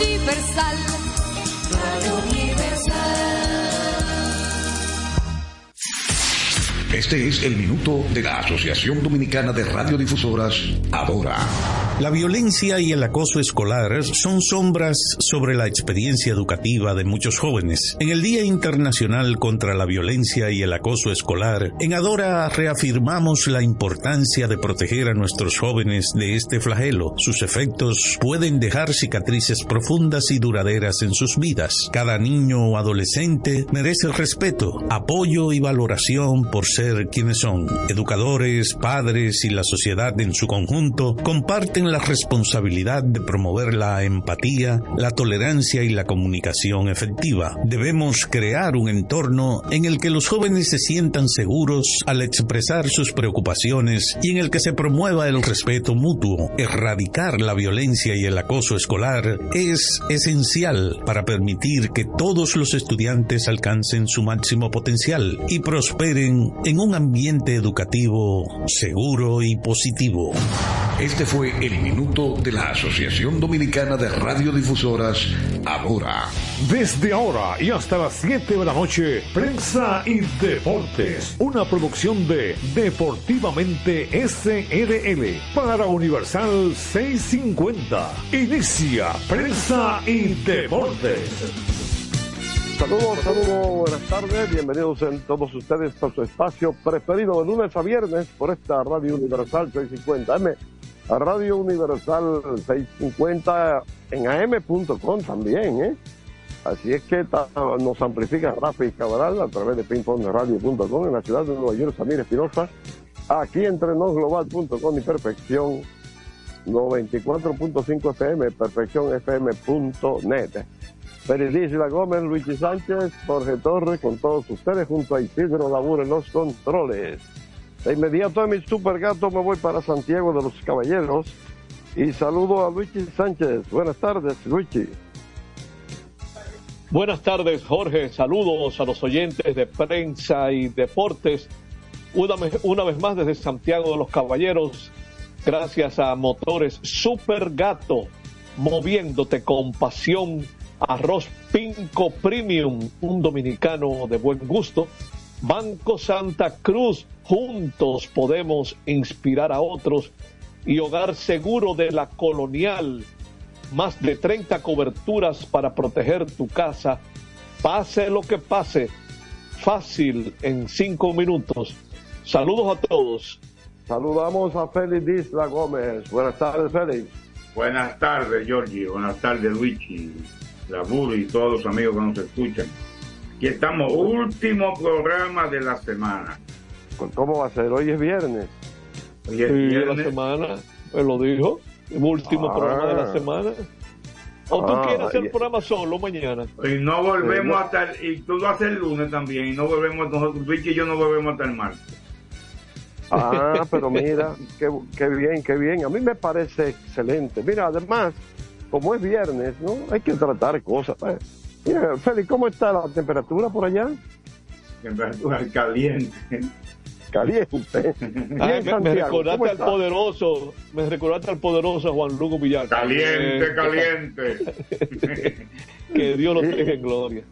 Universal. Radio Este es el minuto de la Asociación Dominicana de Radiodifusoras, Adora. La violencia y el acoso escolar son sombras sobre la experiencia educativa de muchos jóvenes. En el Día Internacional contra la Violencia y el Acoso Escolar, en Adora reafirmamos la importancia de proteger a nuestros jóvenes de este flagelo. Sus efectos pueden dejar cicatrices profundas y duraderas en sus vidas. Cada niño o adolescente merece respeto, apoyo y valoración por ser quienes son. Educadores, padres y la sociedad en su conjunto comparten la responsabilidad de promover la empatía, la tolerancia y la comunicación efectiva. Debemos crear un entorno en el que los jóvenes se sientan seguros al expresar sus preocupaciones y en el que se promueva el respeto mutuo. Erradicar la violencia y el acoso escolar es esencial para permitir que todos los estudiantes alcancen su máximo potencial y prosperen en un ambiente educativo seguro y positivo. Este fue el minuto de la Asociación Dominicana de Radiodifusoras, ahora. Desde ahora y hasta las 7 de la noche, Prensa y Deportes, una producción de Deportivamente SRL para Universal 650. Inicia Prensa y Deportes. Saludos, saludos, buenas tardes, bienvenidos en todos ustedes a su espacio preferido de lunes a viernes por esta Radio Universal 650M, a Radio Universal 650 en am.com también, ¿eh? Así es que nos amplifica Rafi Cabral a través de pingpongradio.com en la ciudad de Nueva York, Samir Espinosa, aquí entre nosglobal.com y Perfección 94.5 FM, perfeccionfm.net. La Gómez, Luigi Sánchez, Jorge Torres, con todos ustedes, junto a Isidro Labur en los controles. De inmediato a mi super gato me voy para Santiago de los Caballeros y saludo a Luigi Sánchez. Buenas tardes, Luigi. Buenas tardes, Jorge. Saludos a los oyentes de prensa y deportes. Una, una vez más desde Santiago de los Caballeros, gracias a Motores Super Gato, moviéndote con pasión Arroz Pinco Premium, un dominicano de buen gusto. Banco Santa Cruz, juntos podemos inspirar a otros. Y Hogar Seguro de la Colonial, más de 30 coberturas para proteger tu casa. Pase lo que pase, fácil en cinco minutos. Saludos a todos. Saludamos a Félix Disla Gómez. Buenas tardes, Félix. Buenas tardes, Giorgi. Buenas tardes, Luigi la y todos los amigos que nos escuchan. Aquí estamos, último programa de la semana. ¿Cómo va a ser? Hoy es viernes. Hoy es viernes. de la semana, me lo dijo. El último ah. programa de la semana. ¿O tú ah, quieres hacer el programa solo mañana? Y no volvemos hasta el, y tú lo haces el lunes también, y no volvemos, nosotros, Vicky y yo no volvemos hasta el martes. Ah, pero mira, qué, qué bien, qué bien. A mí me parece excelente. Mira, además, como es viernes, ¿no? Hay que tratar cosas. Pues. Mira, Félix, ¿cómo está la temperatura por allá? Temperatura caliente. Caliente. me, recordaste al poderoso, me recordaste al poderoso Juan Lugo Villar. Caliente, eh, caliente. que Dios lo tenga en gloria.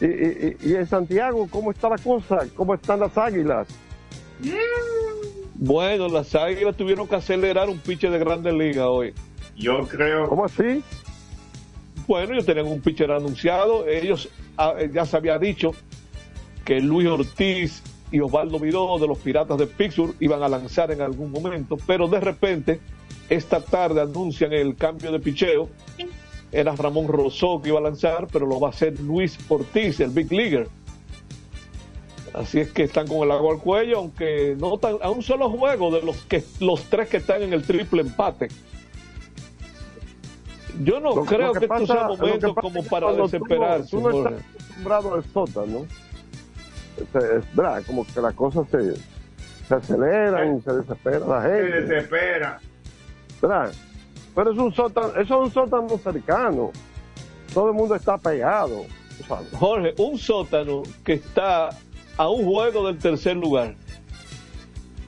Y, y, y, en Santiago, ¿cómo está la cosa? ¿Cómo están las águilas? Bueno, las águilas tuvieron que acelerar un piche de Grandes Ligas hoy. Yo creo. ¿Cómo así? Bueno, ellos tenían un pitcher anunciado. Ellos ah, eh, ya se había dicho que Luis Ortiz y Osvaldo Vidó de los Piratas de Pittsburgh iban a lanzar en algún momento, pero de repente esta tarde anuncian el cambio de picheo. Era Ramón Rosó que iba a lanzar, pero lo va a hacer Luis Ortiz, el Big Leaguer. Así es que están con el agua al cuello, aunque no están a un solo juego de los que los tres que están en el triple empate. Yo no creo que, esto sea momento como para desesperarse. Tú, no estás acostumbrado al sótano. Es, verdad, como que las cosas se, se aceleran, se desespera la gente. Se desespera. ¿Verdad? Pero es un sótano, eso es un sótano cercano. Todo el mundo está pegado. Jorge, un sótano que está a un juego del tercer lugar.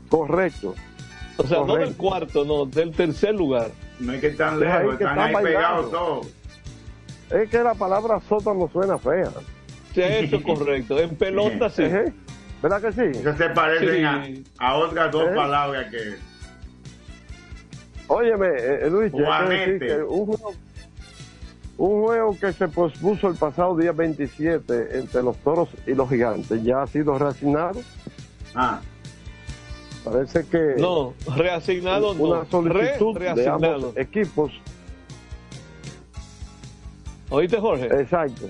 Correcto. O sea, no del cuarto, no, del tercer lugar. No es que están lejos, están ahí pegados todos. es que la palabra sótano suena fea. Sí, eso es correcto. En pelota sí. ¿Verdad que sí? Eso se parecen Sí. a, a otras dos ¿Eh? palabras que. Óyeme, eh, eh, Luis, que un juego, un juego que se pospuso el pasado día 27 entre los toros y los gigantes ya ha sido reasignado. Ah, Parece que No, reasignado no. una solicitud Re, de ambos reasignado. equipos. ¿Oíste, Jorge? Exacto.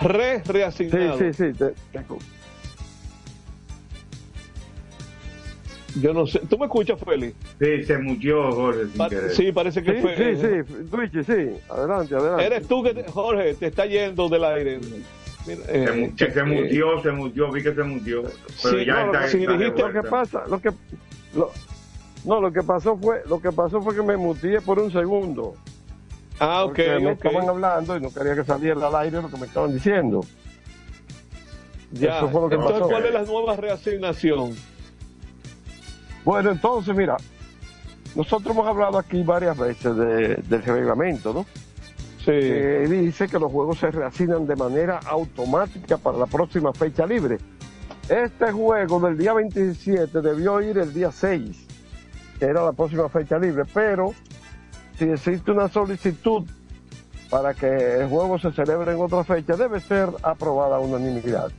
Re, Sí, reasignado. sí, sí. te- te- Yo no sé. ¿Tú me escuchas, Félix? sí, se mutió Jorge sin Pa- querer. sí, parece que Sí, fue. sí, sí, sí. Adelante, adelante. Eres tú que, te- Jorge, te está yendo del aire. Mira, Se, eh, eh, mutió, se mutió, vi que se mutió. Pero Sí, ya no, está, si está de dijiste- Lo que pasa, lo que lo- no, lo que pasó fue, lo que pasó fue que me mutié por un segundo. Ah, ok, porque me estaban hablando y no quería que saliera al aire lo que me estaban diciendo. Ya. Eso fue lo que Entonces, pasó. ¿cuál es la nueva reasignación? Bueno, entonces, mira, nosotros hemos hablado aquí varias veces de- del reglamento, ¿no? Sí. Que dice que los juegos se reasignan de manera automática para la próxima fecha libre. Este juego del día 27 debió ir el día 6, que era la próxima fecha libre, pero si existe una solicitud para que el juego se celebre en otra fecha, debe ser aprobada unanimidad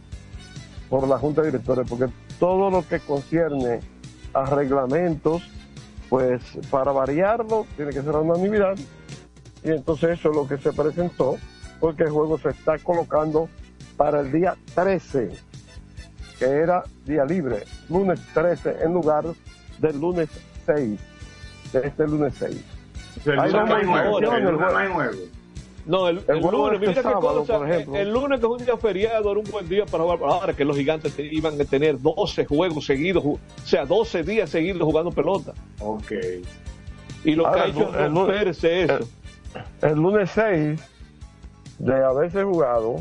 por la Junta de Directores, porque todo lo que concierne a reglamentos, pues para variarlo tiene que ser a unanimidad. Y entonces eso es lo que se presentó, porque el juego se está colocando para el día 13, que era día libre, lunes 13 en lugar del lunes 6, de este lunes 6. El Hay lunes no hay juego, el lunes no hay el juego. No, el, El el juego lunes, de mira este qué sábado, cosa. por ejemplo. El lunes, que es un día feriado, era un buen día para jugar. Ahora que los gigantes te- iban a tener 12 juegos seguidos, o sea, 12 días seguidos jugando pelota. Ok. Y lo que ha hecho el es romperse eso. El lunes 6, de haberse jugado,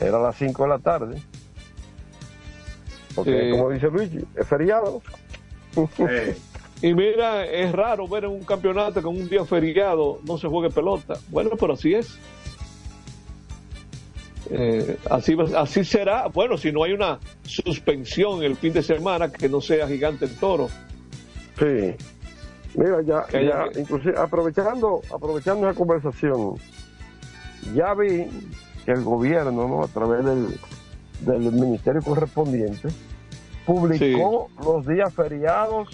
era a las 5 de la tarde. Porque, Sí. como dice Luigi, es feriado. Y mira, es raro ver en un campeonato que en un día feriado no se juegue pelota. Bueno, pero así es. Eh, así, así será. Bueno, si no hay una suspensión el fin de semana que no sea gigante el toro. Sí. Mira, ya, ya inclusive aprovechando, aprovechando la conversación, ya vi que el gobierno, ¿no? a través del, del ministerio correspondiente, publicó los días feriados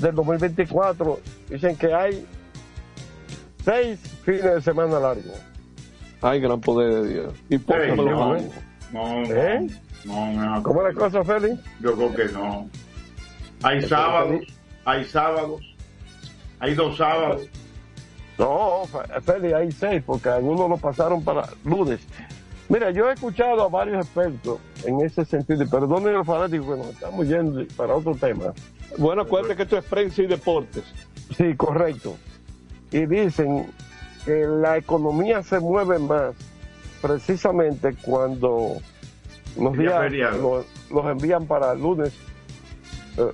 del 2024. Dicen que hay seis fines de semana largos. Ay, gran poder de Dios. Y me lo no. van. no, no, ¿Eh? no, no. ¿Cómo es la cosa, Félix? Yo creo que no. Hay sábados, hay sábados, hay dos sábados. No, Fe- Félix, hay seis, porque algunos lo pasaron para lunes. Mira, yo he escuchado a varios expertos en ese sentido, y perdonen los fanáticos que nos estamos yendo para otro tema. Bueno, acuérdate que esto es prensa y deportes. Sí, correcto. Y dicen que la economía se mueve más precisamente cuando los Día días los, los envían para lunes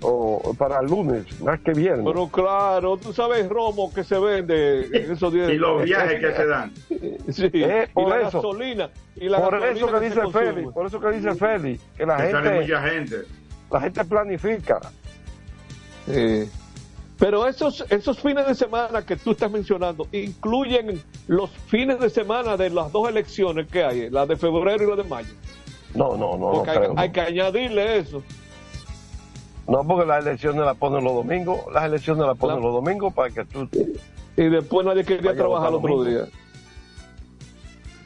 o para lunes, más que viernes. Pero claro, tú sabes Romo que se vende en esos días. Y los viajes que se dan. Sí, Eh, y por la eso. gasolina. Y la por gasolina eso que dice. Félix, por eso que dice Félix, que la Que sale gente, mucha gente. la gente planifica. Sí. Pero esos, esos fines de semana que tú estás mencionando incluyen los fines de semana de las dos elecciones que hay, la de febrero y la de mayo. No, no, no, no Porque hay, creo. hay que añadirle eso. No, porque las elecciones las ponen los domingos, las elecciones las ponen los domingos para que tú... Y después nadie quería trabajar el otro domingo. día.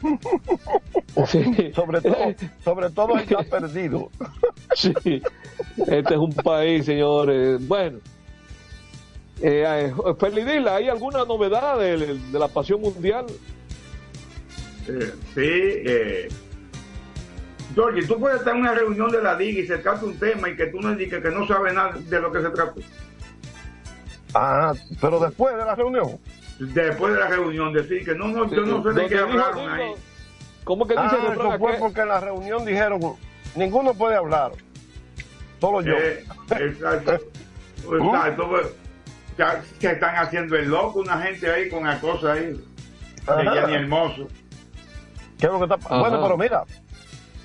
Sí. Sobre todo, sobre todo el que ha perdido. Sí, este es un país, señores. Bueno, eh, eh, Feli Dila, ¿hay alguna novedad de, de la pasión mundial? Eh, sí, eh. Georgie, tú puedes estar en una reunión de la liga y se trata un tema y que tú no indiques que no sabes nada de lo que se trata. Ah, pero después de la reunión. Después de la reunión, decir que no, no, yo no sé de qué hablaron ahí. ¿Cómo que dice Ah, eso fue Que- porque en la reunión dijeron, ninguno puede hablar, solo yo. Eh, exacto. Exacto, pues, ya se están haciendo el loco una gente ahí con la cosa ahí. de Jenny Hermoso. ¿Qué es lo que está Ajá. Bueno, pero mira,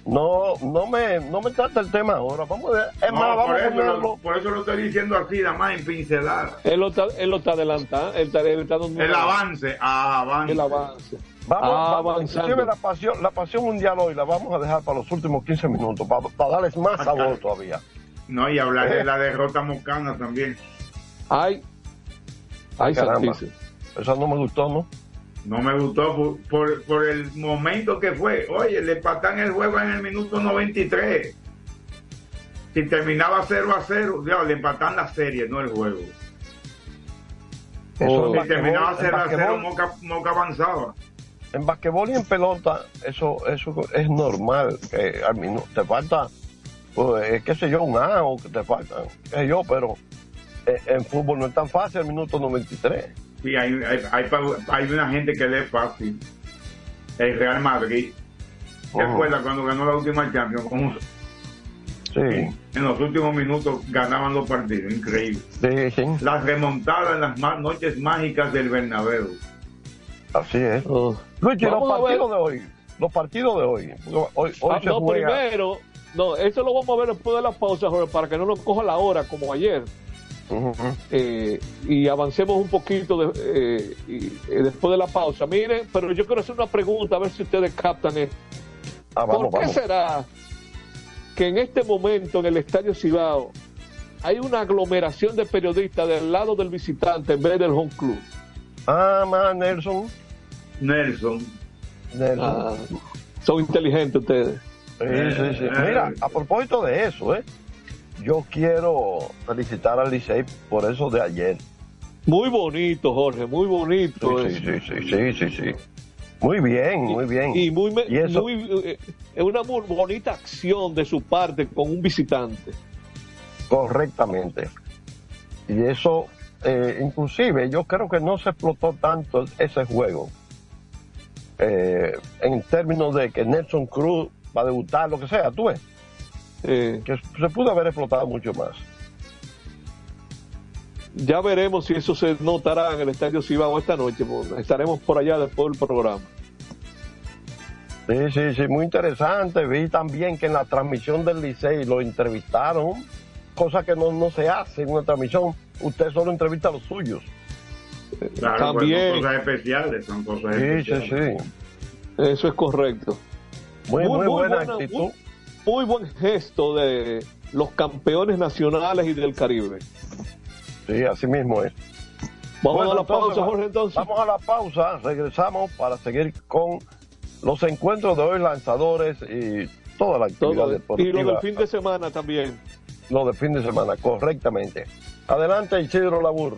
no, no me, no me trata el tema ahora. Vamos a ver. Es No, más, vamos por, a eso ponerlo. lo, por eso lo estoy diciendo así, nada más en pincelada. Él lo está, él lo está adelantando. Él está, él está dando El avance, ah, avance. El avance. Vamos, Ah, vamos, la pasión, la pasión mundial hoy la vamos a dejar para los últimos 15 minutos, para, para darles más sabor todavía. No, y hablar Eh. de la derrota mocana también. Ay, ay. Eso no me gustó, ¿no? No me gustó por, por, por el momento que fue. Oye, le empatan el juego en el minuto 93. Si terminaba 0 a 0, ya, le empatan la serie, no el juego. Eso Si terminaba basquetbol- en 0 a 0, basquetbol- Moca, Moca avanzaba. En basquetbol y en pelota, eso, eso es normal, que al minuto te falta, pues, qué sé yo, un A o que te falta, qué sé yo, pero eh, en fútbol no es tan fácil el minuto 93. Sí, hay, hay, hay, una gente que lee fácil. El Real Madrid. ¿Te acuerdas cuando ganó la última Champions? Cómo Sí, en los últimos minutos ganaban los partidos. Increíble. sí, sí, Las remontadas en las noches mágicas del Bernabéu. así es. Luigi, los partidos de hoy, los partidos de hoy, hoy, hoy Ah, se no, juega, primero, no, eso lo vamos a ver después de la pausa, Jorge, para que no nos coja la hora como ayer. Eh, y avancemos un poquito de- eh, y, eh, después de la pausa. Miren, pero yo quiero hacer una pregunta, a ver si ustedes captan esto. Ah, vamos, ¿Por qué vamos. será que en este momento en el Estadio Cibao hay una aglomeración de periodistas del lado del visitante en vez del home club? Ah, más Nelson, Nelson. Nelson. Ah, son inteligentes ustedes. Sí, sí, sí. Mira, a propósito de eso, ¿eh? Yo quiero felicitar al Licey por eso de ayer. Muy bonito, Jorge, muy bonito. Sí, sí, sí, sí, sí, sí. Muy bien, muy bien. Y muy, Y eso- muy, eh, es una muy bonita acción de su parte con un visitante. Correctamente. Y eso, eh, inclusive, yo creo que no se explotó tanto ese juego. Eh, en términos de que Nelson Cruz va a debutar, lo que sea, tú ves, Eh, que se pudo haber explotado mucho más. ya veremos si eso se notará en el Estadio Cibao esta noche. porque Estaremos por allá después del programa. Sí, sí, sí, muy interesante. Vi también que en la transmisión del Licey lo entrevistaron, cosa que no, no se hace en una transmisión. Usted solo entrevista a los suyos. Claro, También. pues, son cosas especiales, son cosas Sí, sí, especiales. sí. Eso es correcto. Muy, muy, buena, buena- actitud. muy- muy buen gesto de los campeones nacionales y del Caribe. Sí, así mismo es. Vamos Bueno, a la entonces, pausa, Jorge, entonces. Vamos a la pausa, regresamos para seguir con los encuentros de hoy, lanzadores y toda la actividad Todo. Y deportiva. lo del fin de semana también. Lo del fin de semana, correctamente. Adelante, Isidro Labur.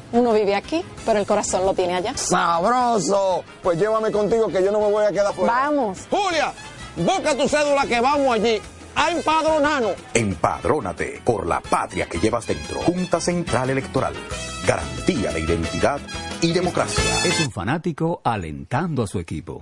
uno vive aquí, pero el corazón lo tiene allá. ¡Sabroso! Pues llévame contigo que yo no me voy a quedar fuera. Vamos. Julia, busca tu cédula que vamos allí a empadronarnos. Empadrónate por la patria que llevas dentro. Junta Central Electoral. Garantía de identidad y democracia. Es un fanático alentando a su equipo.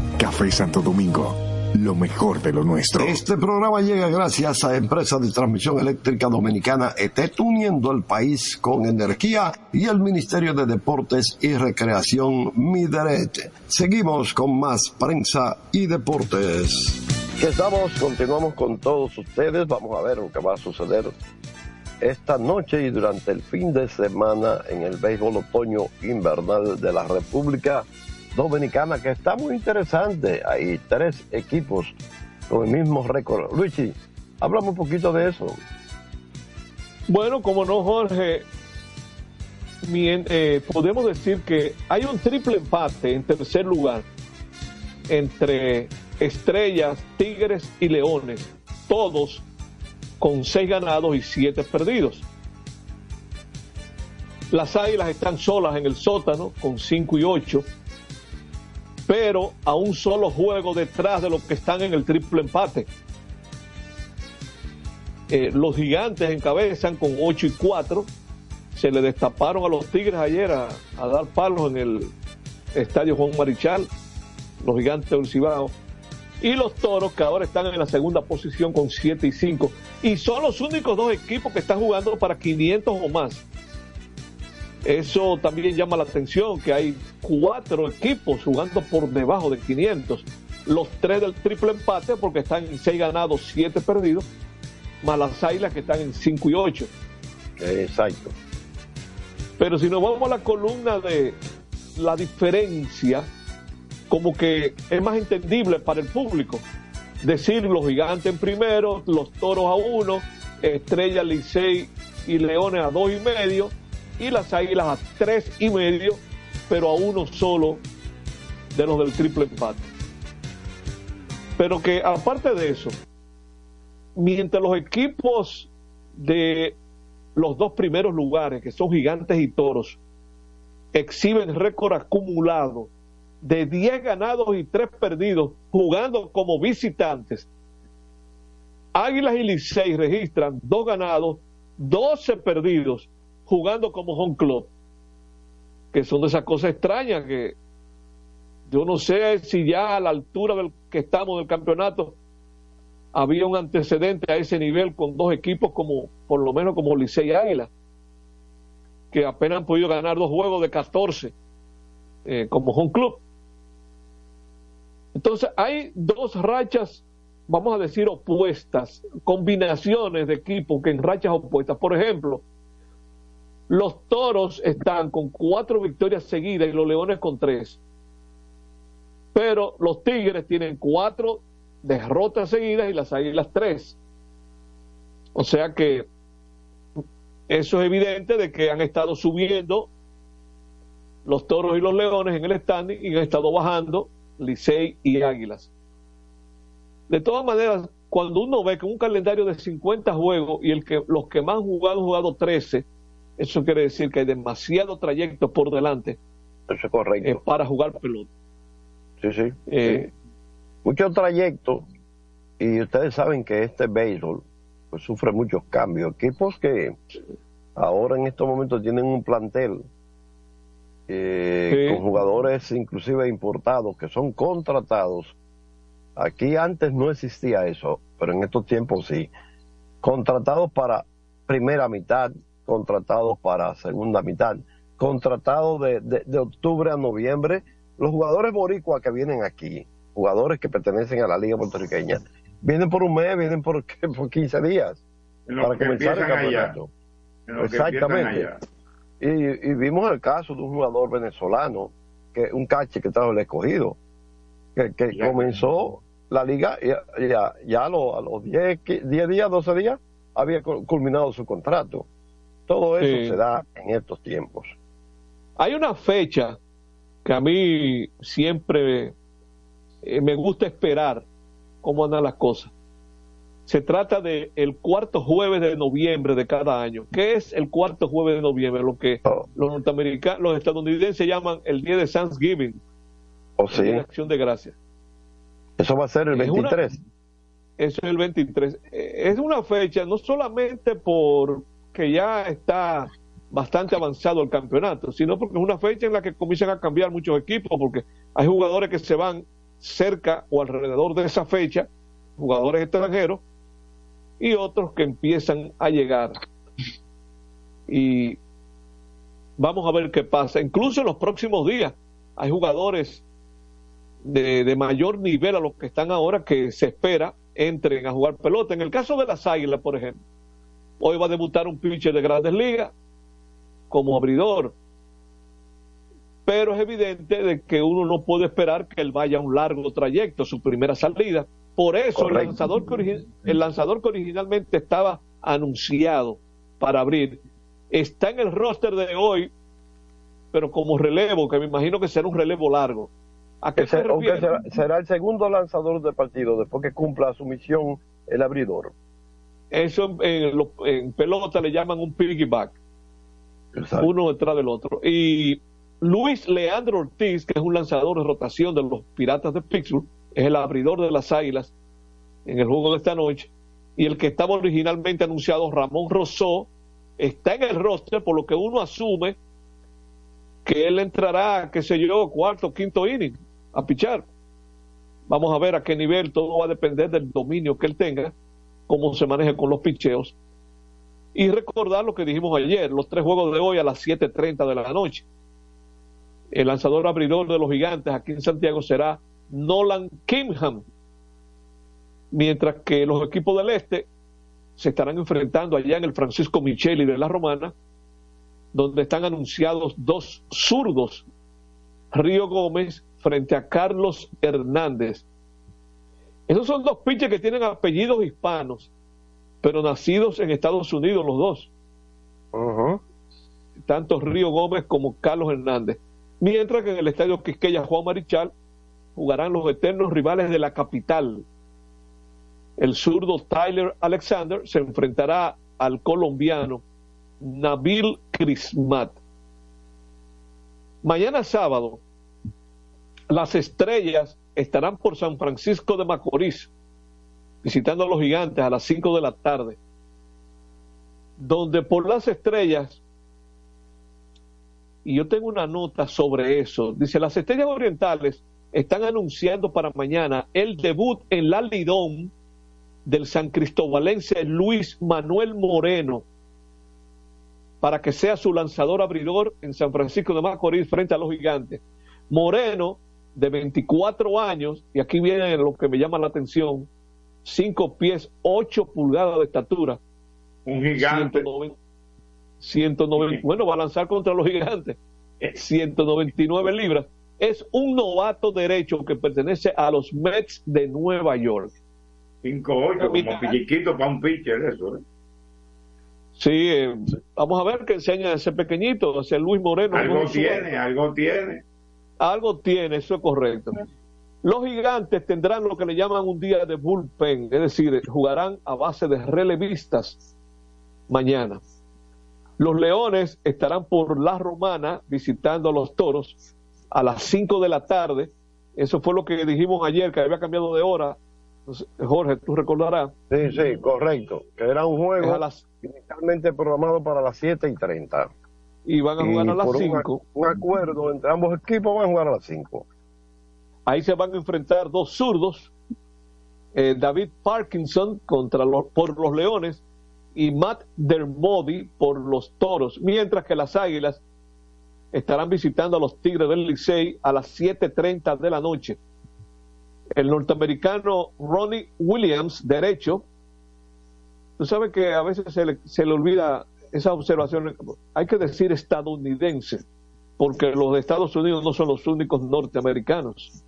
Café Santo Domingo, lo mejor de lo nuestro. Este programa llega gracias a Empresa de Transmisión Eléctrica Dominicana ETET, uniendo el país con energía y el Ministerio de Deportes y Recreación Mideret. Seguimos con más prensa y deportes. Aquí estamos, continuamos con todos ustedes. Vamos a ver lo que va a suceder esta noche y durante el fin de semana en el béisbol otoño invernal de la República Dominicana, que está muy interesante. Hay tres equipos con el mismo récord. Luigi, háblame un poquito de eso. Bueno, como no, Jorge, eh, podemos decir que hay un triple empate en tercer lugar entre Estrellas, Tigres y Leones, todos con seis ganados y siete perdidos. Las Águilas están solas en el sótano con 5 y 8, pero a un solo juego detrás de los que están en el triple empate. Eh, los gigantes encabezan con 8 y 4. Se le destaparon a los Tigres ayer a, dar palos en el estadio Juan Marichal, los gigantes del Cibao. Y los toros que ahora están en la segunda posición con 7 y 5. Y son los únicos dos equipos que están jugando para 500 o más. Eso también llama la atención, que hay cuatro equipos jugando por debajo de 500. Los tres del triple empate porque están en 6 ganados, 7 perdidos, más las águilas que están en 5 y 8. Exacto. Pero si nos vamos a la columna de la diferencia, como que es más entendible para el público. Decir los gigantes en primero, los toros a uno, Estrella, Licey y Leones a dos y medio, y las águilas a tres y medio, pero a uno solo de los del triple empate. Pero que aparte de eso, mientras los equipos de los dos primeros lugares, que son gigantes y toros, exhiben récord acumulado de 10 ganados y 3 perdidos jugando como visitantes. Águilas y Licey registran 2 ganados, 12 perdidos jugando como home club. Que son de esas cosas extrañas que yo no sé si ya a la altura del que estamos del campeonato había un antecedente a ese nivel con dos equipos como, por lo menos como Licey y Águila, que apenas han podido ganar dos juegos de 14 eh, como home club. Entonces hay dos rachas, vamos a decir, opuestas, combinaciones de equipos que en rachas opuestas. Por ejemplo, los toros están con cuatro victorias seguidas y los leones con tres. Pero los tigres tienen cuatro derrotas seguidas y las águilas tres. O sea que eso es evidente de que han estado subiendo los toros y los leones en el standing y han estado bajando Licey y Águilas. De todas maneras, cuando uno ve que un calendario de 50 juegos y el que los que más han jugado han jugado 13, eso quiere decir que hay demasiado trayecto por delante eso es correcto. Eh, para jugar pelota. Sí, sí. Eh, sí. Mucho trayecto y ustedes saben que este béisbol pues sufre muchos cambios. Equipos que ahora en estos momentos tienen un plantel eh, sí. con jugadores inclusive importados que son contratados. Aquí antes no existía eso, pero en estos tiempos sí. Contratados para primera mitad, contratados para segunda mitad, contratados de, de, de octubre a noviembre. Los jugadores boricuas que vienen aquí, jugadores que pertenecen a la liga puertorriqueña, vienen por un mes, vienen por, por 15 días para comenzar el campeonato. Exactamente. Y, y, vimos el caso de un jugador venezolano, que un cache que trajo el escogido, que, que ya, comenzó la liga y ya, ya a los, a los 10, 10 días, 12 días, había culminado su contrato. Todo eso sí. se da en estos tiempos. Hay una fecha que a mí siempre eh, me gusta esperar cómo andan las cosas. Se trata de el cuarto jueves de noviembre de cada año. ¿Qué es el cuarto jueves de noviembre? Lo que oh. los norteamericanos, los estadounidenses llaman el día de Thanksgiving. ¿O oh, sí? de acción de gracias. Eso va a ser el 23. Es una, eso es el 23. Es una fecha no solamente por que ya está bastante avanzado el campeonato, sino porque es una fecha en la que comienzan a cambiar muchos equipos, porque hay jugadores que se van cerca o alrededor de esa fecha, jugadores extranjeros, y otros que empiezan a llegar. Y vamos a ver qué pasa. Incluso en los próximos días hay jugadores de, mayor nivel a los que están ahora que se espera entren a jugar pelota. En el caso de las Águilas, por ejemplo, hoy va a debutar un pitcher de grandes ligas como abridor. Pero es evidente de que uno no puede esperar que él vaya a un largo trayecto, su primera salida. Por eso el lanzador, que el lanzador que originalmente estaba anunciado para abrir está en el roster de hoy, pero como relevo, que me imagino que será un relevo largo. ¿A qué se refiere? Será, será, el segundo lanzador del partido después que cumpla su misión el abridor. Eso en, lo- en pelota le llaman un piggyback. Uno detrás del otro. Y Luis Leandro Ortiz, que es un lanzador de rotación de los Piratas de Pittsburgh, es el abridor de las Águilas en el juego de esta noche. Y el que estaba originalmente anunciado, Ramón Rosó, está en el roster, por lo que uno asume que él entrará, qué sé yo, cuarto, quinto inning a pichar. Vamos a ver a qué nivel, todo va a depender del dominio que él tenga, cómo se maneje con los picheos. Y recordar lo que dijimos ayer, los tres juegos de hoy a las 7.30 de la noche. El lanzador abridor de los gigantes aquí en Santiago será Nolan Kimham, mientras que los equipos del este se estarán enfrentando allá en el Francisco Micheli de la Romana, donde están anunciados dos zurdos, Río Gómez frente a Carlos Hernández. Esos son dos pitchers que tienen apellidos hispanos, pero nacidos en Estados Unidos los dos. Tanto Río Gómez como Carlos Hernández. Mientras que en el estadio Quisqueya Juan Marichal jugarán los eternos rivales de la capital. El zurdo Tyler Alexander se enfrentará al colombiano Nabil Crismat. Mañana sábado, las estrellas estarán por San Francisco de Macorís, visitando a los gigantes a las 5 de la tarde, donde por las estrellas, y yo tengo una nota sobre eso, dice, las estrellas orientales están anunciando para mañana el debut en la Lidón del San Cristobalense Luis Manuel Moreno, para que sea su lanzador abridor en San Francisco de Macorís frente a los gigantes. Moreno, de 24 años, y aquí viene lo que me llama la atención, 5 pies, 8 pulgadas de estatura. Un gigante. 190, 190 bueno, va a lanzar contra los gigantes. 199 libras. Es un novato derecho que pertenece a los Mets de Nueva York. 5-8, como pilliquito para un pitcher, eso. ¿eh? Sí, eh, vamos a ver qué enseña ese pequeñito, ese Luis Moreno. Algo tiene, algo tiene. Algo tiene, eso es correcto. Los gigantes tendrán lo que le llaman un día de bullpen, es decir, jugarán a base de relevistas mañana. Los leones estarán por La Romana visitando a los toros a las 5 de la tarde. Eso fue lo que dijimos ayer, que había cambiado de hora. Jorge, tú recordarás. Sí, sí, correcto. Que era un juego Es a las- inicialmente programado para las 7 y 30. Y van a jugar a las por un- 5. Un, acuerdo entre ambos equipos van a jugar a las 5. Ahí se van a enfrentar dos zurdos, eh, David Parkinson contra los, por los Leones y Matt Dermody por los Toros, mientras que las Águilas estarán visitando a los Tigres del Licey a las 7.30 de la noche. El norteamericano Ronnie Williams, derecho, tú sabes que a veces se le, se le olvida esa observación, hay que decir estadounidense, porque los de Estados Unidos no son los únicos norteamericanos.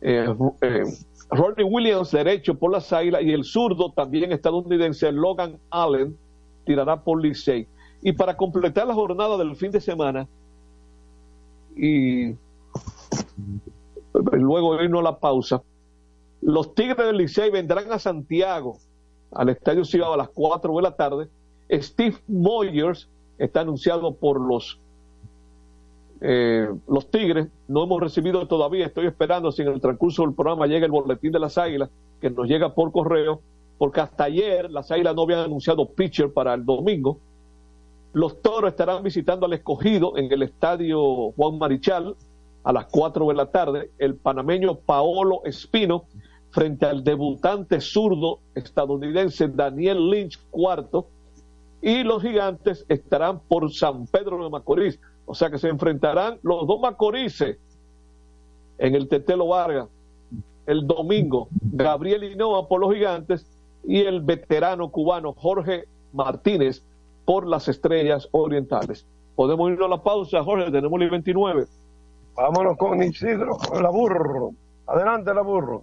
Eh, eh, Ronnie Williams, derecho por las águilas, y el zurdo también estadounidense, Logan Allen, tirará por Licey. Y para completar la jornada del fin de semana, y luego irnos a la pausa, los Tigres del Licey vendrán a Santiago, al Estadio Cibao a las 4 de la tarde. Steve Moyers está anunciado por los eh, los Tigres. No hemos recibido todavía, estoy esperando si en el transcurso del programa llega el boletín de las Águilas, que nos llega por correo, porque hasta ayer las Águilas no habían anunciado pitcher para el domingo. Los Toros estarán visitando al escogido en el estadio Juan Marichal a las 4 de la tarde. El panameño Paolo Espino frente al debutante zurdo estadounidense Daniel Lynch cuarto. Y los gigantes estarán por San Pedro de Macorís. O sea que se enfrentarán los dos Macorices en el Tetelo Vargas el domingo. Gabriel Hinoa por los gigantes y el veterano cubano Jorge Martínez por las estrellas orientales. Podemos irnos a la pausa, Jorge, tenemos el 29. Vámonos con Isidro, la burro. Adelante, la burro.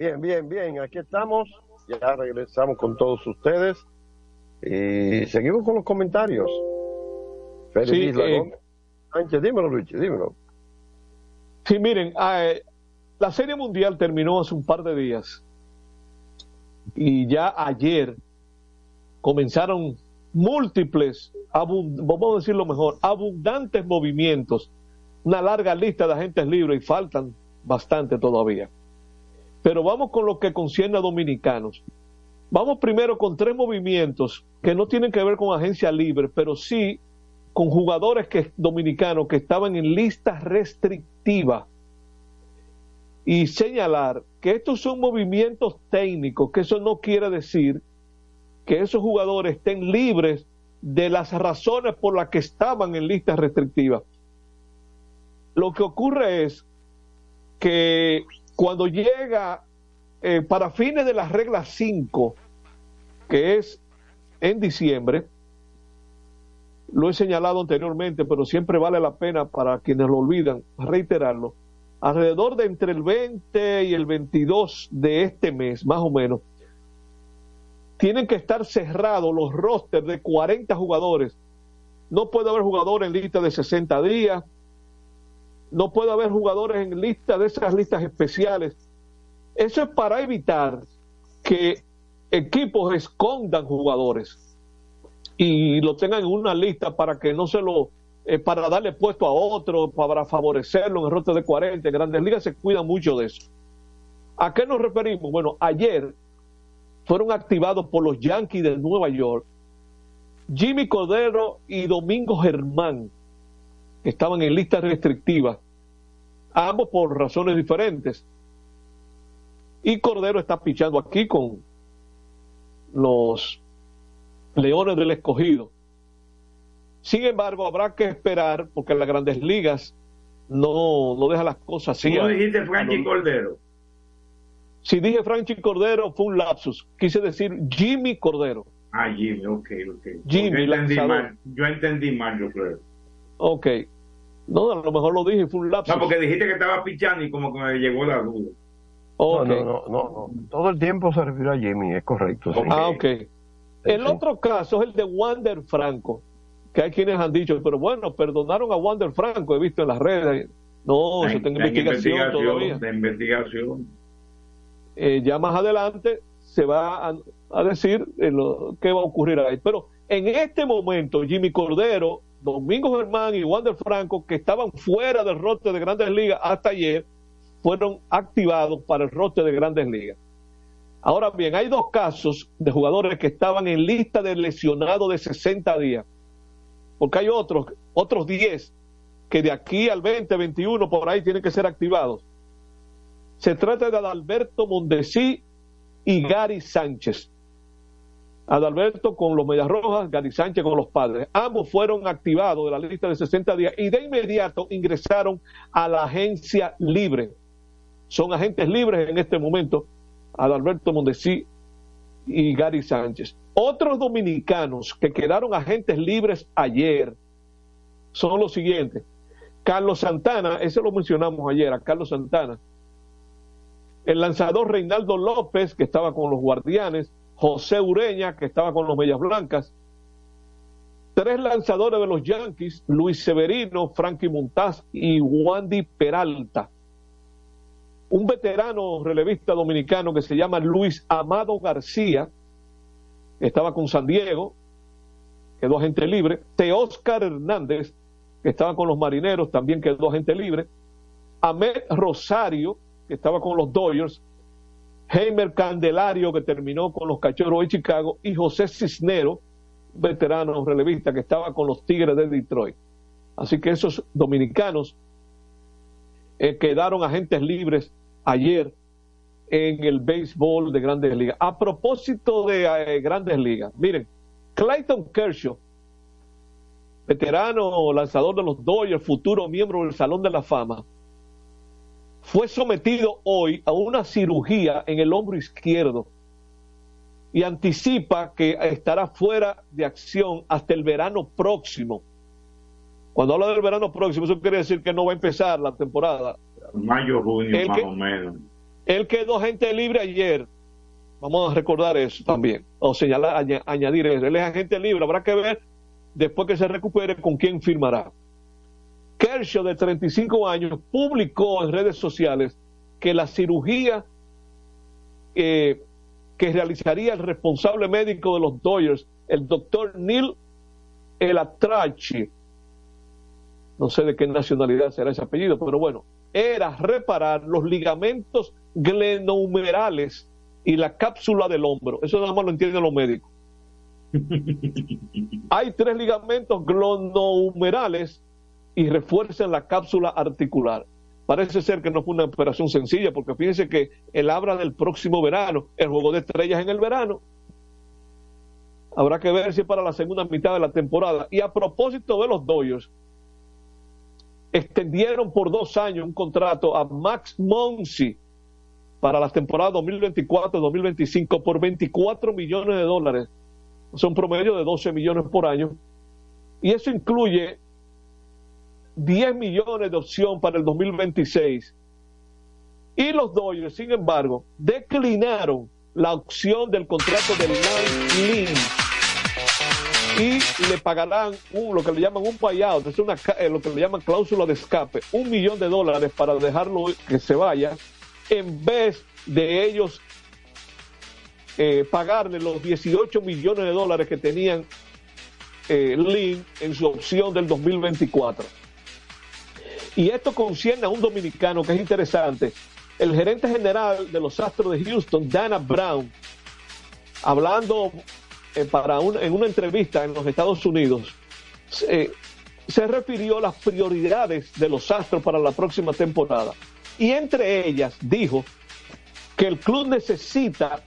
Bien, bien, bien, aquí estamos, ya regresamos con todos ustedes y seguimos con los comentarios. Félix Sí, Isla eh. Sánchez, dímelo, Luis, dímelo. Sí, miren, eh, la Serie Mundial terminó hace un par de días y ya ayer comenzaron múltiples, vamos a decirlo mejor, abundantes movimientos, una larga lista de agentes libres y faltan bastante todavía. Pero vamos con lo que concierne a dominicanos. Vamos primero con tres movimientos que no tienen que ver con agencia libre, pero sí con jugadores que, dominicanos que estaban en lista restrictiva. Y señalar que estos son movimientos técnicos, que eso no quiere decir que esos jugadores estén libres de las razones por las que estaban en lista restrictiva. Lo que ocurre es que cuando llega eh, para fines de la regla 5, que es en diciembre, lo he señalado anteriormente, pero siempre vale la pena para quienes lo olvidan reiterarlo, alrededor de entre el 20 y el 22 de este mes, más o menos, tienen que estar cerrados los rosters de 40 jugadores. No puede haber jugadores en lista de 60 días, no puede haber jugadores en lista de esas listas especiales. Eso es para evitar que equipos escondan jugadores y lo tengan en una lista para que no se lo, eh, para darle puesto a otro, para favorecerlo en el roster de 40. En grandes ligas se cuida mucho de eso. ¿A qué nos referimos? Bueno, ayer fueron activados por los Yankees de Nueva York Jimmy Cordero y Domingo Germán, que estaban en lista restrictiva, ambos por razones diferentes. Y Cordero está pichando aquí con los Leones del Escogido. Sin embargo, habrá que esperar, porque las grandes ligas no, no deja las cosas así. ¿Cómo dijiste lo- Cordero? Si dije Franchi Cordero, fue un lapsus. Quise decir Jimmy Cordero. Ah, Jimmy, ok, ok. Jimmy, yo entendí lanzador. mal, yo entendí mal, yo creo. Ok. No, a lo mejor lo dije, fue un lapsus. No, porque dijiste que estaba pichando y como que me llegó la duda. Ok. No, no, no, no, no. Todo el tiempo se refirió a Jimmy, es correcto. sí. Ah, ok. El otro caso es el de Wander Franco, que hay quienes han dicho, pero bueno, perdonaron a Wander Franco, he visto en las redes. No, eso está en Está investigación todavía. De investigación. Eh, ya más adelante se va a, a decir eh, lo, qué va a ocurrir ahí. Pero en este momento, Jimmy Cordero, Domingo Germán y Wander Franco, que estaban fuera del rote de grandes ligas hasta ayer, fueron activados para el rote de grandes ligas. Ahora bien, hay dos casos de jugadores que estaban en lista de lesionados de 60 días, porque hay otros, otros 10 que de aquí al 20, 21 por ahí tienen que ser activados. Se trata de Adalberto Mondesí y Gary Sánchez. Adalberto con los Medias Rojas, Gary Sánchez con los Padres. Ambos fueron activados de la lista de 60 días y de inmediato ingresaron a la agencia libre. Son agentes libres en este momento, Adalberto Mondesí y Gary Sánchez. Otros dominicanos que quedaron agentes libres ayer son los siguientes. Carlos Santana, ese lo mencionamos ayer, a Carlos Santana. El lanzador Reinaldo López, que estaba con los Guardianes. José Ureña, que estaba con los Medias Blancas. Tres lanzadores de los Yankees, Luis Severino, Frankie Montaz y Wandy Peralta. Un veterano relevista dominicano que se llama Luis Amado García, que estaba con San Diego, quedó agente libre. Teóscar Hernández, que estaba con los Marineros, también quedó agente libre. Ahmed Rosario, que estaba con los Dodgers. Heimer Candelario, que terminó con los Cachorros de Chicago. Y José Cisnero, veterano relevista, que estaba con los Tigres de Detroit. Así que esos dominicanos eh, quedaron agentes libres ayer en el béisbol de Grandes Ligas. A propósito de eh, Grandes Ligas, miren, Clayton Kershaw, veterano lanzador de los Dodgers, futuro miembro del Salón de la Fama, fue sometido hoy a una cirugía en el hombro izquierdo y anticipa que estará fuera de acción hasta el verano próximo. Cuando habla del verano próximo, eso quiere decir que no va a empezar la temporada. Mayo, junio, El más que- o menos. Él quedó agente libre ayer. Vamos a recordar eso también, o señalar, aña- añadir eso. Él es agente libre, habrá que ver después que se recupere con quién firmará. Kershaw, de 35 años, publicó en redes sociales que la cirugía eh, que realizaría el responsable médico de los Dodgers, el doctor Neil Elatrachi, no sé de qué nacionalidad será ese apellido, pero bueno, era reparar los ligamentos glenohumerales y la cápsula del hombro. Eso nada más lo entienden los médicos. Hay tres ligamentos glenohumerales y refuerzan la cápsula articular. Parece ser que no fue una operación sencilla, porque fíjense que él habla del próximo verano, el juego de estrellas en el verano. Habrá que ver si para la segunda mitad de la temporada. Y a propósito de los Dodgers, extendieron por dos años un contrato a Max Monsi para las temporadas 2024-2025 por 24 millones de dólares. Son promedio de 12 millones por año. Y eso incluye 10 millones de opción para el 2026. Y los Dodgers, sin embargo, declinaron la opción del contrato de Lance Lynn y le pagarán un, lo que le llaman un buyout, es una, eh, lo que le llaman cláusula de escape, un millón de dólares para dejarlo que se vaya, en vez de ellos eh, pagarle los 18 millones de dólares que tenían eh, Lynn en su opción del 2024. Y esto concierne a un dominicano que es interesante. El gerente general de los Astros de Houston, Dana Brown, hablando eh, para en una entrevista en los Estados Unidos, se- se refirió a las prioridades de los Astros para la próxima temporada. Y entre ellas dijo que el club necesita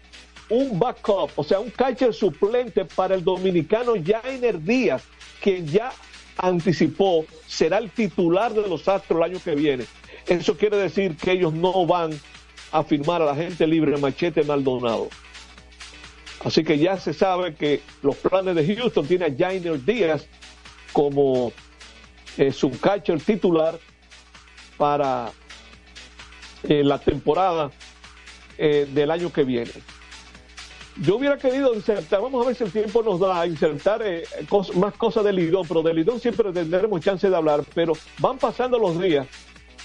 un backup, o sea, un catcher suplente para el dominicano Jainer Díaz, quien ya anticipó será el titular de los Astros el año que viene. Eso quiere decir que ellos no van a firmar a la gente libre Machete Maldonado. Así que ya se sabe que los planes de Houston tienen a Jainer Díaz como eh, su catcher titular para eh, la temporada eh, del año que viene. Yo hubiera querido insertar, vamos a ver si el tiempo nos da a insertar eh, más cosas de Lidón, pero de Lidón siempre tendremos chance de hablar, pero van pasando los días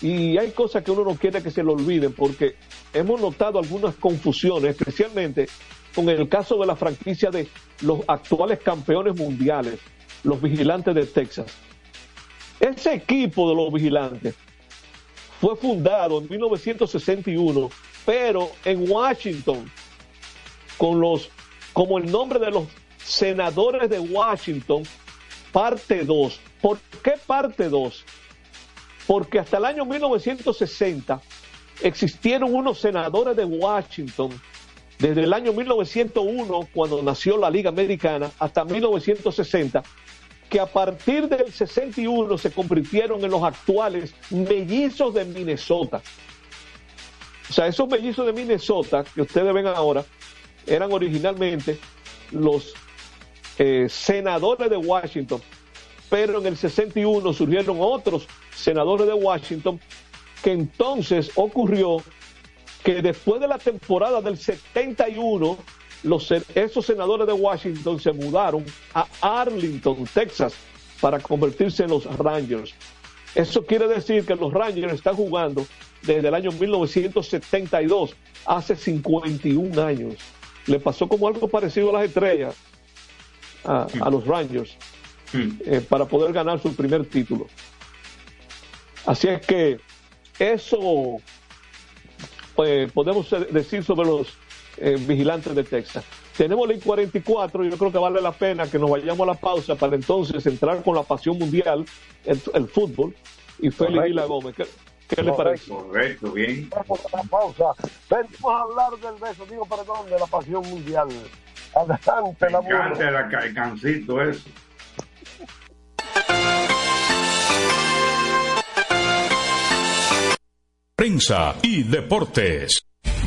y hay cosas que uno no quiere que se le olviden porque hemos notado algunas confusiones, especialmente con el caso de la franquicia de los actuales campeones mundiales, los vigilantes de Texas. Ese equipo de los vigilantes fue fundado en 1961, pero en Washington, con los, como el nombre de los senadores de Washington, parte 2. ¿Por qué parte 2? Porque hasta el año 1960 existieron unos senadores de Washington, desde el año 1901, cuando nació la Liga Americana, hasta 1960, que a partir del 61 se convirtieron en los actuales mellizos de Minnesota. O sea, esos mellizos de Minnesota que ustedes ven ahora eran originalmente los eh, senadores de Washington, pero en el 61 surgieron otros senadores de Washington que entonces ocurrió que después de la temporada del 71 los, se- esos senadores de Washington se mudaron a Arlington, Texas, para convertirse en los Rangers. Eso quiere decir que los Rangers están jugando desde el año 1972, hace 51 años. Le pasó como algo parecido a las estrellas, a, a los Rangers, eh, para poder ganar su primer título. Así es que eso eh, podemos decir sobre los eh, vigilantes de Texas. Tenemos la I-44, yo creo que vale la pena que nos vayamos a la pausa para entonces entrar con la pasión mundial, el, el fútbol, y Félix Vila Gómez. ¿Qué, le parece? Correcto, bien. Vamos a la pausa. Venimos a hablar del beso, digo, perdón, de la pasión mundial. Adelante, la Me encanta el ca- el cancito eso. Prensa y deportes.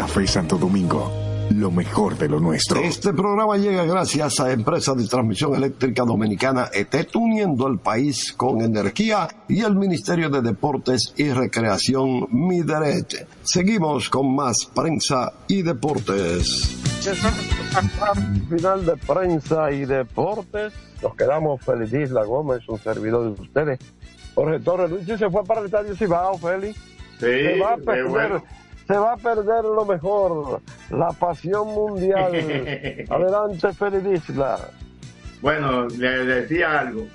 Café Santo Domingo, lo mejor de lo nuestro. Este programa llega gracias a Empresa de Transmisión Eléctrica Dominicana ET, uniendo al país con energía y el Ministerio de Deportes y Recreación Mideret. Seguimos con más prensa y deportes. Final de prensa y deportes. Nos quedamos Félix Isla Gómez, un servidor de ustedes. Jorge Torres Luis se fue para el estadio Cibao, Félix. Sí, se va a perder, bueno. Se va a perder lo mejor, la pasión mundial. Adelante, Félix Isla. Bueno, le decía algo.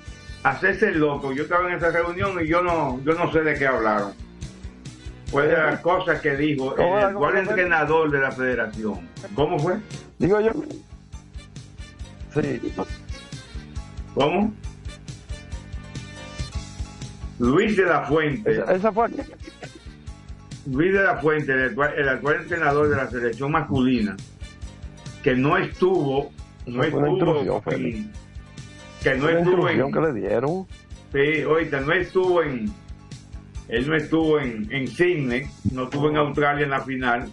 Hacerse el loco. Yo estaba en esa reunión y yo no, yo no sé de qué hablaron. Fue de las cosas que dijo ¿Cómo el actual entrenador de la federación. ¿Cómo fue? Digo yo. Sí. ¿Cómo? Luis de la Fuente. Esa, esa fue aquí. Luis de la Fuente, el actual, el actual entrenador de la selección masculina, que no estuvo, no estuvo, en- que no estuvo en, que le dieron. sí, ahorita no estuvo en, él no estuvo en, en Sydney, no estuvo en Australia en la final,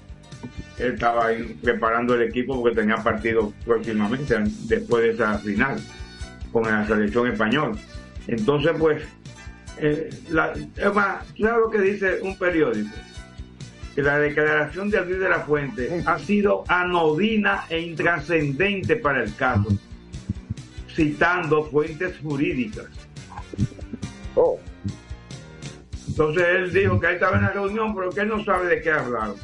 él estaba ahí preparando el equipo porque tenía partido próximamente, después de esa final, con la selección española. Entonces, pues, eh, la, es más, ¿tú ¿sabes lo que dice un periódico? Que la declaración de Luis de la Fuente ha sido anodina e intrascendente para el caso, citando fuentes jurídicas. Oh. Entonces él dijo que ahí estaba en la reunión, pero que él no sabe de qué hablaron.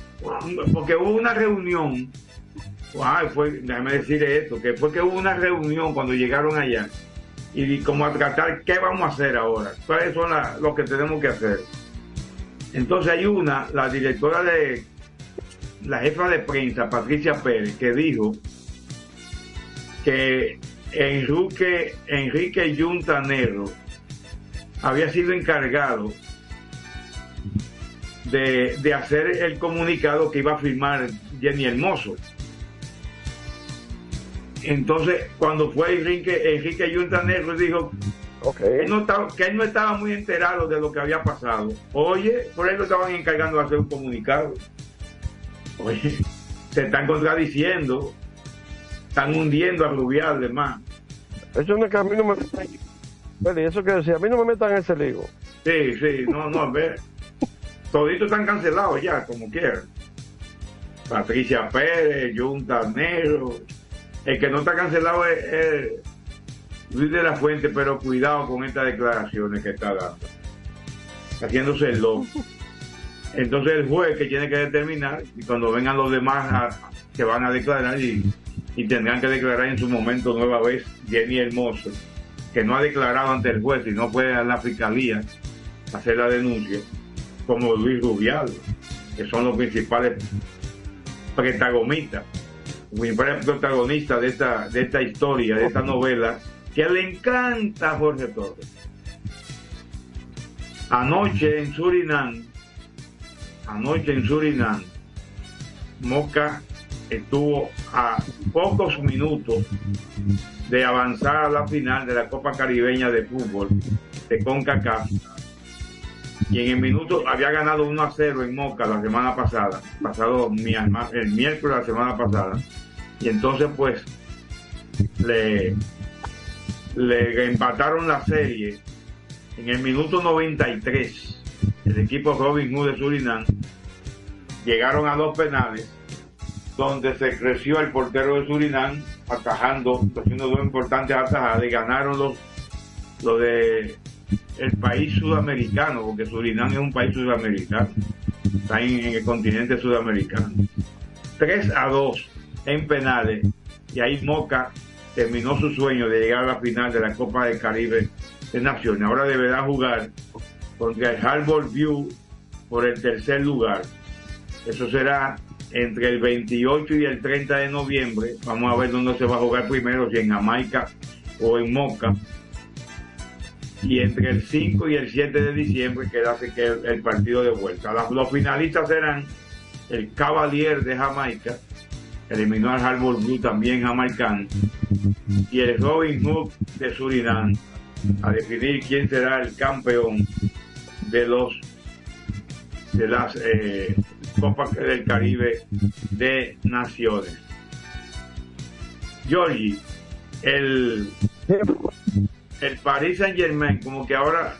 Porque hubo una reunión, ay, fue, déjame decir esto, que fue que hubo una reunión cuando llegaron allá y como a tratar qué vamos a hacer ahora, cuáles son la- lo que tenemos que hacer. Entonces hay una, la directora de, la jefa de prensa, Patricia Pérez, que dijo que Enrique, Enrique Yuntanero había sido encargado de, de hacer el comunicado que iba a firmar Jenny Hermoso. Entonces, cuando fue Enrique, Enrique Yuntanero, dijo que, él no estaba, que él no estaba muy enterado de lo que había pasado. Oye, por eso estaban encargando de hacer un comunicado. Oye, se están contradiciendo, están hundiendo a Rubial, más. Eso no es que a mí no me Félix, eso que decía, a mí no me metan en ese lío. Sí, sí, no, no, a ver. Toditos están cancelados ya, como quieran. Patricia Pérez, Junta Negro. El que no está cancelado es, es Luis de la Fuente, pero cuidado con estas declaraciones que está dando. Haciéndose el loco. Entonces el juez que tiene que determinar, y cuando vengan los demás a- que van a declarar y, y tendrán que declarar en su momento nueva vez Jenny Hermoso, que no ha declarado ante el juez y no puede a la fiscalía hacer la denuncia, como Luis Rubial, que son los principales protagonistas, los principales protagonistas de esta, de esta historia, de esta novela, que le encanta a Jorge Torres. Anoche en Surinam, anoche en Surinam, Moca estuvo a pocos minutos de avanzar a la final de la Copa Caribeña de Fútbol de CONCACAF y en el minuto había ganado 1 a 0 en Moca la semana pasada, pasado el miércoles la semana pasada. Y entonces pues le, le empataron la serie en el minuto 93. El equipo Robin Hood de Surinam llegaron a dos penales donde se creció el portero de Surinam atajando, haciendo dos importantes atajadas y ganaron los, los de el país sudamericano, porque Surinam es un país sudamericano, está en, en el continente sudamericano. 3 a 2 en penales, y ahí Moca terminó su sueño de llegar a la final de la Copa del Caribe de Naciones. Ahora deberá jugar contra el Harbor View por el tercer lugar. Eso será entre el 28 y el 30 de noviembre. Vamos a ver dónde se va a jugar primero, si en Jamaica o en Moca y entre el 5 y el 7 de diciembre queda que el, partido de vuelta. Los finalistas serán el Cavalier de Jamaica, eliminó al Harbour Blue también jamaicano, y el Robin Hood de Surinam, a definir quién será el campeón de los de las eh, Copas del Caribe de Naciones. Georgie, el el Paris Saint Germain como que ahora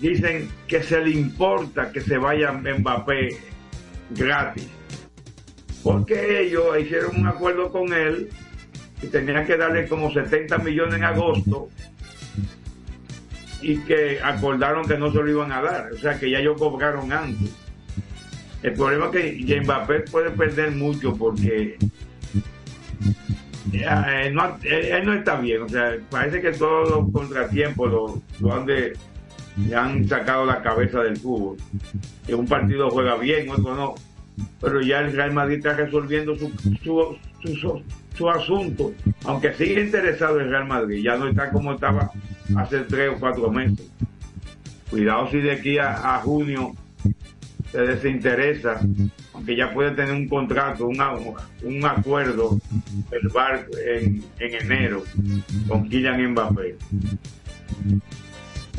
dicen que se le importa que se vaya Mbappé gratis porque ellos hicieron un acuerdo con él y tenían que darle como 70 millones en agosto y que acordaron que no se lo iban a dar o sea que ya ellos cobraron antes el problema es que Mbappé puede perder mucho porque eh, él, no está bien, o sea, parece que todos los contratiempos lo, lo han de, le han sacado la cabeza del fútbol. Que un partido juega bien, otro no. Pero ya el Real Madrid está resolviendo su, su, su, su- su asunto, aunque sigue interesado el Real Madrid, ya no está como estaba hace tres o cuatro meses. Cuidado si de aquí a, junio se desinteresa, aunque ya puede tener un contrato, un, un acuerdo verbal en, en enero con Kylian Mbappé.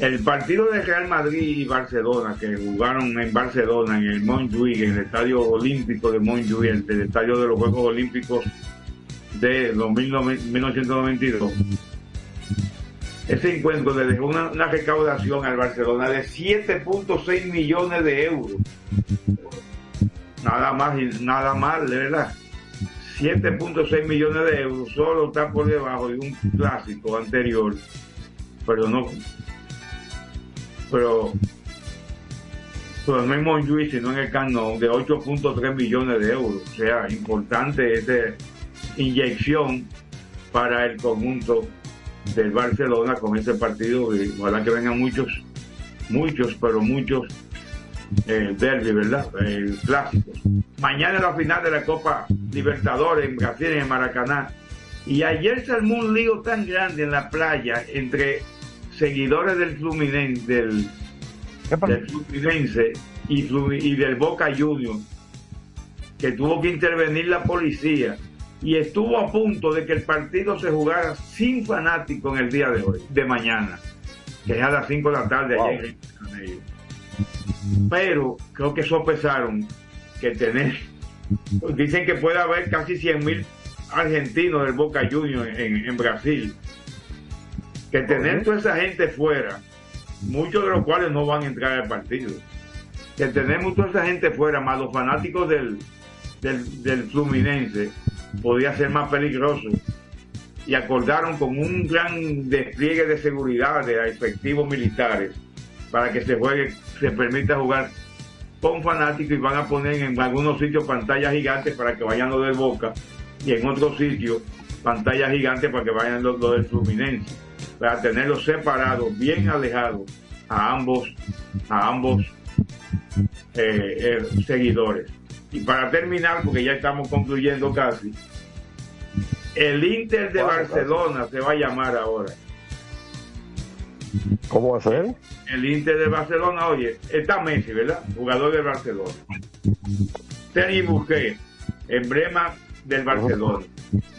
El partido de Real Madrid y Barcelona, que jugaron en Barcelona, en el Montjuic, en el Estadio Olímpico de Montjuic, el, el estadio de los Juegos Olímpicos de 2009 1992. Ese encuentro le dejó una, una recaudación al Barcelona de 7.6 millones de euros. Nada más y nada más, de verdad. 7.6 millones de euros, solo está por debajo de un clásico anterior, pero no, pero, pero no en Montjuic, sino en el Camp Nou, de 8.3 millones de euros. O sea, importante esa inyección para el conjunto del Barcelona con ese partido. Y ojalá que vengan muchos, muchos, pero muchos eh, ¿verdad? Eh, clásicos. Mañana la final de la Copa Libertadores en Brasil, en el Maracaná. Y ayer se armó un lío tan grande en la playa entre seguidores del Fluminense, del, del Fluminense y, del Boca Juniors, que tuvo que intervenir la policía y estuvo a punto de que el partido se jugara sin fanáticos en el día de hoy, de mañana, que es a las 5 de la tarde de Janeiro. Pero creo que sopesaron que tener, dicen que puede haber casi 100 mil argentinos del Boca Juniors en, en Brasil, que tener toda esa gente fuera, muchos de los cuales no van a entrar al partido, que tenemos toda esa gente fuera, más los fanáticos del, del, del Fluminense, podía ser más peligroso. Y acordaron con un gran despliegue de seguridad de efectivos militares para que se juegue, se permita jugar con fanáticos y van a poner en algunos sitios pantallas gigantes para que vayan los del Boca y en otros sitios pantallas gigantes para que vayan los, los del Fluminense para tenerlos separados, bien alejados a ambos, a ambos eh, eh, seguidores. Y para terminar, porque ya estamos concluyendo casi, el Inter de Barcelona se va a llamar ahora. ¿Cómo va a ser? El Inter de Barcelona, oye, está Messi, ¿verdad? Jugador de Barcelona. Sergi Busquets, emblema del Barcelona.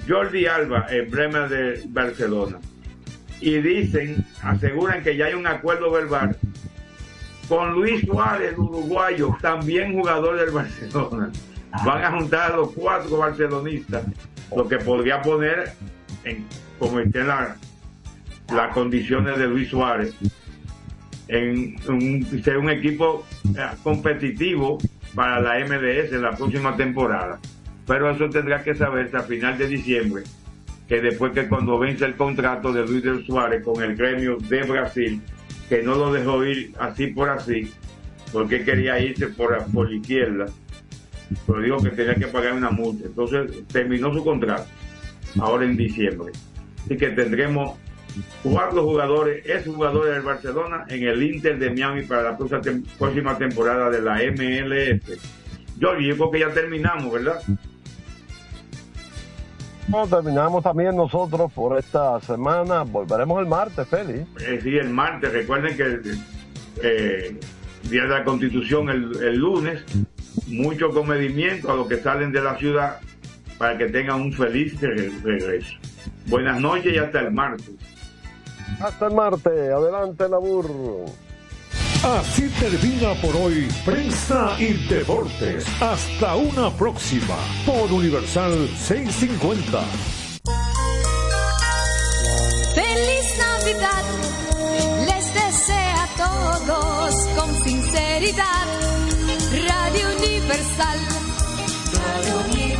Jordi Alba, emblema del Barcelona. Y dicen, aseguran que ya hay un acuerdo verbal con Luis Suárez, uruguayo, también jugador del Barcelona. Van a juntar a los cuatro barcelonistas, lo que podría poner en, como estén la- las condiciones de Luis Suárez, en ser un equipo eh, competitivo para la MLS en la próxima temporada. Pero eso tendrá que saberse a final de diciembre, que después que cuando vence el contrato de Luis del Suárez con el gremio de Brasil, que no lo dejó ir así por así, porque quería irse por, la izquierda, pero dijo que tenía que pagar una multa. Entonces terminó su contrato, ahora en diciembre. Así que tendremos cuatro jugadores, ex jugadores del Barcelona en el Inter de Miami para la próxima, tem- próxima temporada de la MLS. Jorge, yo creo que ya terminamos, ¿verdad? Terminamos también nosotros por esta semana. Volveremos el martes, Félix. Eh, sí, el martes. Recuerden que eh, Día de la Constitución el, el lunes. Mucho comedimiento a los que salen de la ciudad para que tengan un feliz re- regreso. Buenas noches y hasta el martes. Hasta el martes. Adelante, Labur. Así termina por hoy Prensa y Deportes. Hasta una próxima por Universal 650. Feliz Navidad, les desea a todos con sinceridad. Radio Universal, Radio Universal.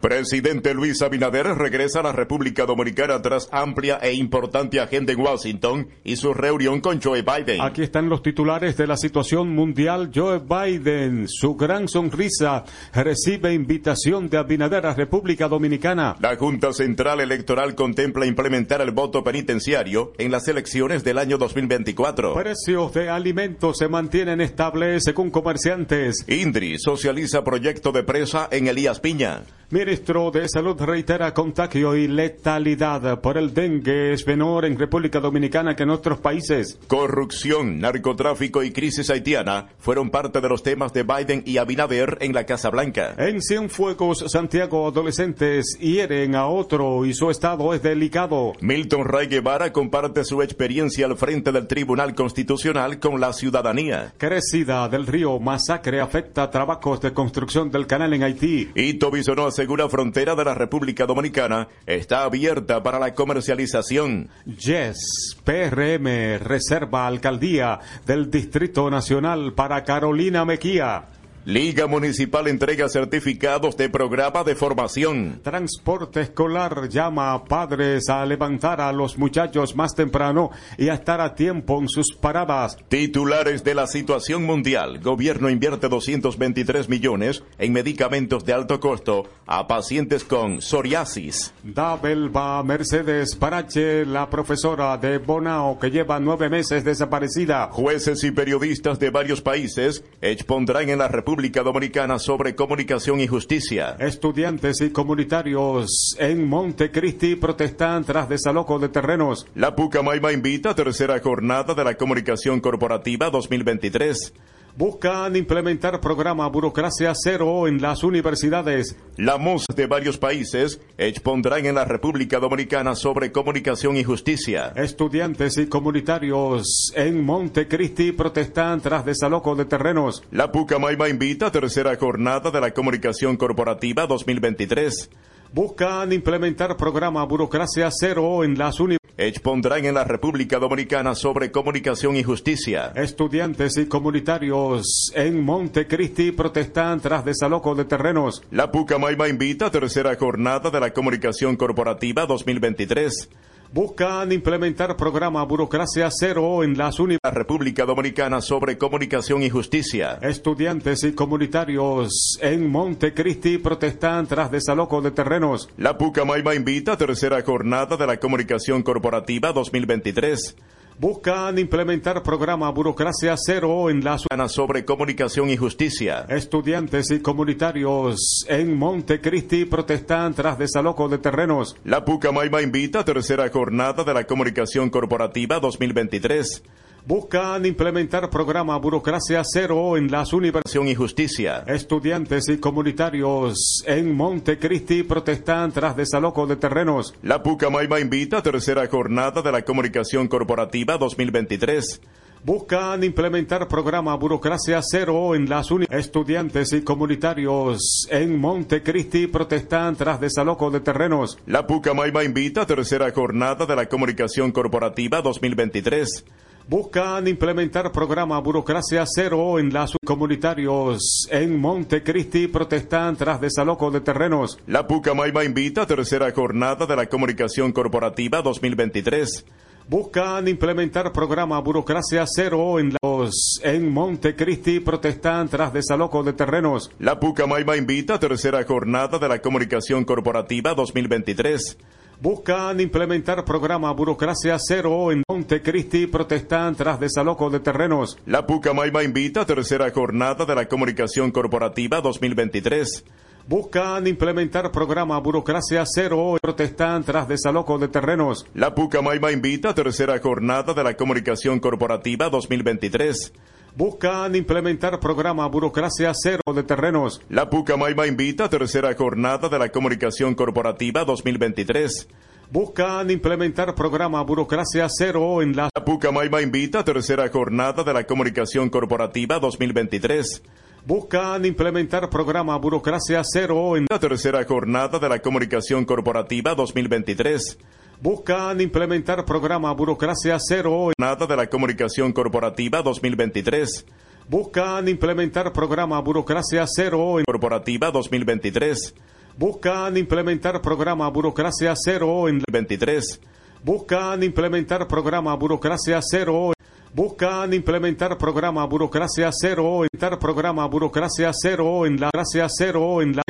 Presidente Luis Abinader regresa a la República Dominicana tras amplia e importante agenda en Washington y su reunión con Joe Biden. Aquí están los titulares de la situación mundial. Joe Biden, su gran sonrisa, recibe invitación de Abinader a República Dominicana. La Junta Central Electoral contempla implementar el voto penitenciario en las elecciones del año 2024. Precios de alimentos se mantienen estables según comerciantes. Indri socializa proyecto de presa en Elías Piña. Ministro de Salud reitera contagio y letalidad por el dengue es menor en República Dominicana que en otros países. Corrupción, narcotráfico y crisis haitiana fueron parte de los temas de Biden y Abinader en la Casa Blanca. En Cienfuegos, Santiago, adolescentes hieren a otro y su estado es delicado. Milton Ray Guevara comparte su experiencia al frente del Tribunal Constitucional con la ciudadanía. Crecida del río, masacre afecta trabajos de construcción del canal en Haití. Y Tobisonó asegura frontera de la República Dominicana está abierta para la comercialización. Yes, PRM reserva alcaldía del Distrito Nacional para Carolina Mejía. Liga Municipal entrega certificados de programa de formación. Transporte escolar llama a padres a levantar a los muchachos más temprano y a estar a tiempo en sus paradas. Titulares de la situación mundial. Gobierno invierte 223 millones en medicamentos de alto costo a pacientes con psoriasis. Da Belva Mercedes Parache, la profesora de Bonao que lleva nueve meses desaparecida. Jueces y periodistas de varios países expondrán en la República Dominicana sobre comunicación y justicia. Estudiantes y comunitarios en Montecristi protestan tras desalojo de terrenos. La Pucamaima invita a tercera jornada de la comunicación corporativa 2023. Buscan implementar programa Burocracia Cero en las universidades. La MOS de varios países expondrán en la República Dominicana sobre comunicación y justicia. Estudiantes y comunitarios en Montecristi protestan tras desalojo de terrenos. La Pucamaima invita a tercera jornada de la comunicación corporativa 2023. Buscan implementar programa Burocracia Cero en las universidades expondrán en la República Dominicana sobre comunicación y justicia. Estudiantes y comunitarios en Montecristi protestan tras desalojo de terrenos. La Pucamaima invita a tercera jornada de la comunicación corporativa 2023. Buscan implementar programa Burocracia Cero en las universidades. La República Dominicana sobre comunicación y justicia. Estudiantes y comunitarios en Montecristi protestan tras desalojo de terrenos. La Pucamaima invita a tercera jornada de la comunicación corporativa 2023. Buscan implementar programa Burocracia Cero en las sobre comunicación y justicia. Estudiantes y comunitarios en Montecristi protestan tras desalojo de terrenos. La Pucamaima invita a tercera jornada de la comunicación corporativa 2023. Buscan implementar programa Burocracia Cero en las universidades y justicia. Estudiantes y comunitarios en Montecristi protestan tras desalojo de terrenos. La Pucamaima invita a tercera jornada de la comunicación corporativa 2023. Buscan implementar programa Burocracia Cero en las universidades. Estudiantes y comunitarios en Montecristi protestan tras desalojo de terrenos. La Pucamaima invita a tercera jornada de la comunicación corporativa 2023. Buscan implementar programa Burocracia Cero en las comunitarios en Montecristi protestan tras desalojo de terrenos. La Pucamaima invita a tercera jornada de la comunicación corporativa 2023. Buscan implementar programa Burocracia Cero en los en Montecristi protestan tras desalojo de terrenos. La Pucamaima invita a tercera jornada de la comunicación corporativa 2023. Buscan implementar programa Burocracia Cero en Montecristi protestan tras desalojo de terrenos. La Pucamaima invita a tercera jornada de la comunicación corporativa 2023. Buscan implementar programa Burocracia Cero protestan tras desalojo de terrenos. La Pucamaima invita a tercera jornada de la comunicación corporativa 2023. Buscan implementar programa Burocracia Cero de terrenos. La Pucamaima invita a tercera jornada de la comunicación corporativa 2023. Buscan implementar programa Burocracia Cero en la... La Pucamaima invita a tercera jornada de la comunicación corporativa 2023. Buscan implementar programa Burocracia Cero en la tercera jornada de la comunicación corporativa 2023. Buscan implementar programa Burocracia Cero Nada de la comunicación corporativa 2023. Buscan implementar programa Burocracia Cero corporativa 2023. Buscan implementar programa Burocracia Cero en 23. Buscan implementar programa Burocracia Cero Buscan implementar programa Burocracia Cero, entrar programa Burocracia Cero en la Gracia Cero en la